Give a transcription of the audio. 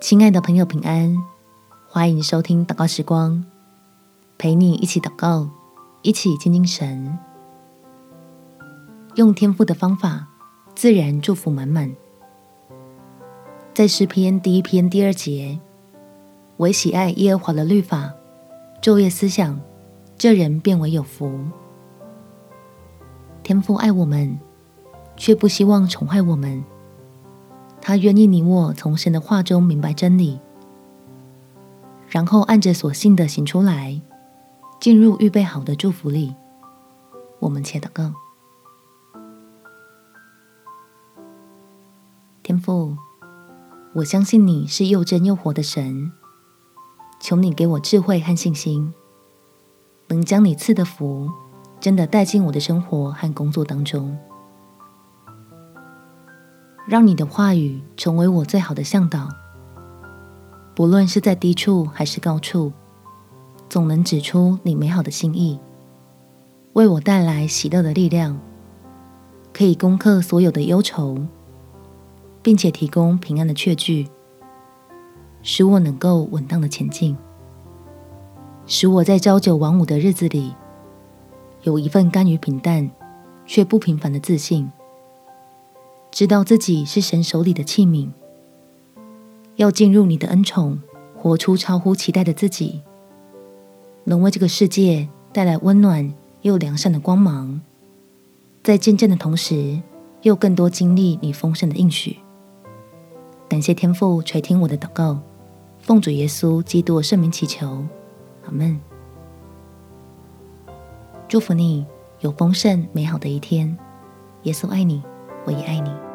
亲爱的朋友，平安！欢迎收听祷告时光，陪你一起祷告，一起亲近神，用天赋的方法，自然祝福满满。在诗篇第一篇第二节，唯喜爱耶和华的律法，昼夜思想，这人便为有福。天父爱我们，却不希望宠坏我们。他愿意你我从神的话中明白真理，然后按着所信的行出来，进入预备好的祝福里。我们且祷告：天父，我相信你是又真又活的神，求你给我智慧和信心，能将你赐的福真的带进我的生活和工作当中。让你的话语成为我最好的向导，不论是在低处还是高处，总能指出你美好的心意，为我带来喜乐的力量，可以攻克所有的忧愁，并且提供平安的确据，使我能够稳当的前进，使我在朝九晚五的日子里，有一份甘于平淡却不平凡的自信。知道自己是神手里的器皿，要进入你的恩宠，活出超乎期待的自己，能为这个世界带来温暖又良善的光芒，在见证的同时，又更多经历你丰盛的应许。感谢天父垂听我的祷告，奉主耶稣基督圣名祈求，阿门。祝福你有丰盛美好的一天，耶稣爱你。我也爱你。